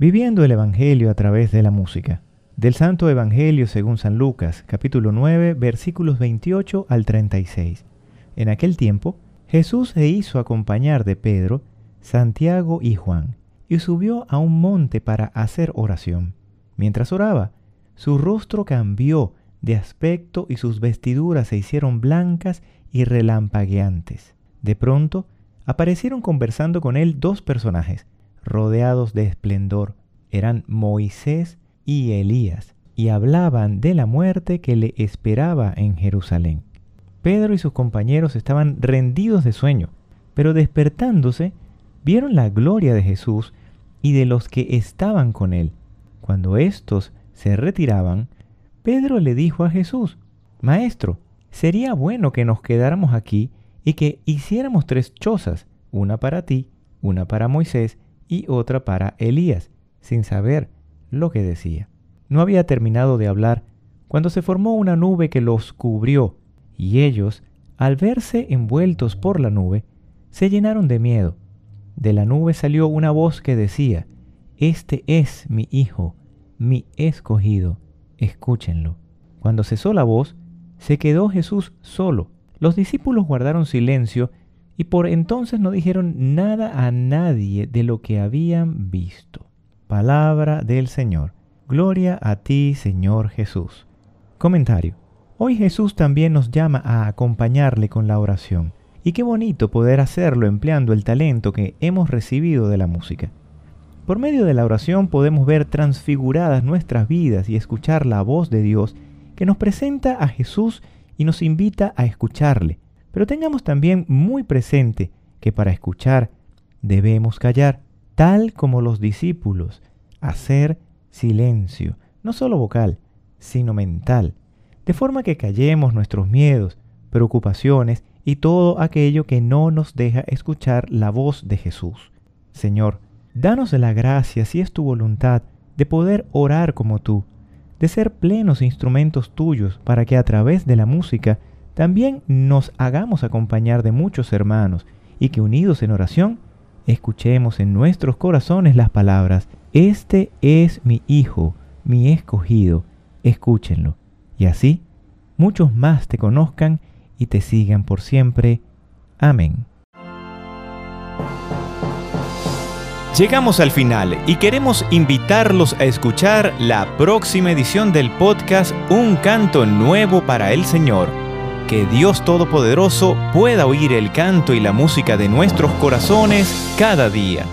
Viviendo el Evangelio a través de la música. Del Santo Evangelio según San Lucas, capítulo 9, versículos 28 al 36. En aquel tiempo, Jesús se hizo acompañar de Pedro, Santiago y Juan, y subió a un monte para hacer oración. Mientras oraba, su rostro cambió de aspecto y sus vestiduras se hicieron blancas y relampagueantes. De pronto, aparecieron conversando con él dos personajes, rodeados de esplendor. Eran Moisés y Elías, y hablaban de la muerte que le esperaba en Jerusalén. Pedro y sus compañeros estaban rendidos de sueño, pero despertándose, vieron la gloria de Jesús y de los que estaban con él. Cuando éstos se retiraban, Pedro le dijo a Jesús, Maestro, sería bueno que nos quedáramos aquí y que hiciéramos tres chozas, una para ti, una para Moisés y otra para Elías, sin saber lo que decía. No había terminado de hablar cuando se formó una nube que los cubrió, y ellos, al verse envueltos por la nube, se llenaron de miedo. De la nube salió una voz que decía, Este es mi Hijo, mi escogido, escúchenlo. Cuando cesó la voz, se quedó Jesús solo. Los discípulos guardaron silencio y por entonces no dijeron nada a nadie de lo que habían visto. Palabra del Señor. Gloria a ti, Señor Jesús. Comentario. Hoy Jesús también nos llama a acompañarle con la oración. Y qué bonito poder hacerlo empleando el talento que hemos recibido de la música. Por medio de la oración podemos ver transfiguradas nuestras vidas y escuchar la voz de Dios que nos presenta a Jesús y nos invita a escucharle pero tengamos también muy presente que para escuchar debemos callar, tal como los discípulos, hacer silencio, no solo vocal, sino mental, de forma que callemos nuestros miedos, preocupaciones y todo aquello que no nos deja escuchar la voz de Jesús. Señor, danos la gracia, si es tu voluntad, de poder orar como tú, de ser plenos instrumentos tuyos para que a través de la música también nos hagamos acompañar de muchos hermanos y que unidos en oración, escuchemos en nuestros corazones las palabras, Este es mi Hijo, mi escogido, escúchenlo. Y así, muchos más te conozcan y te sigan por siempre. Amén. Llegamos al final y queremos invitarlos a escuchar la próxima edición del podcast Un canto nuevo para el Señor que Dios Todopoderoso pueda oír el canto y la música de nuestros corazones cada día.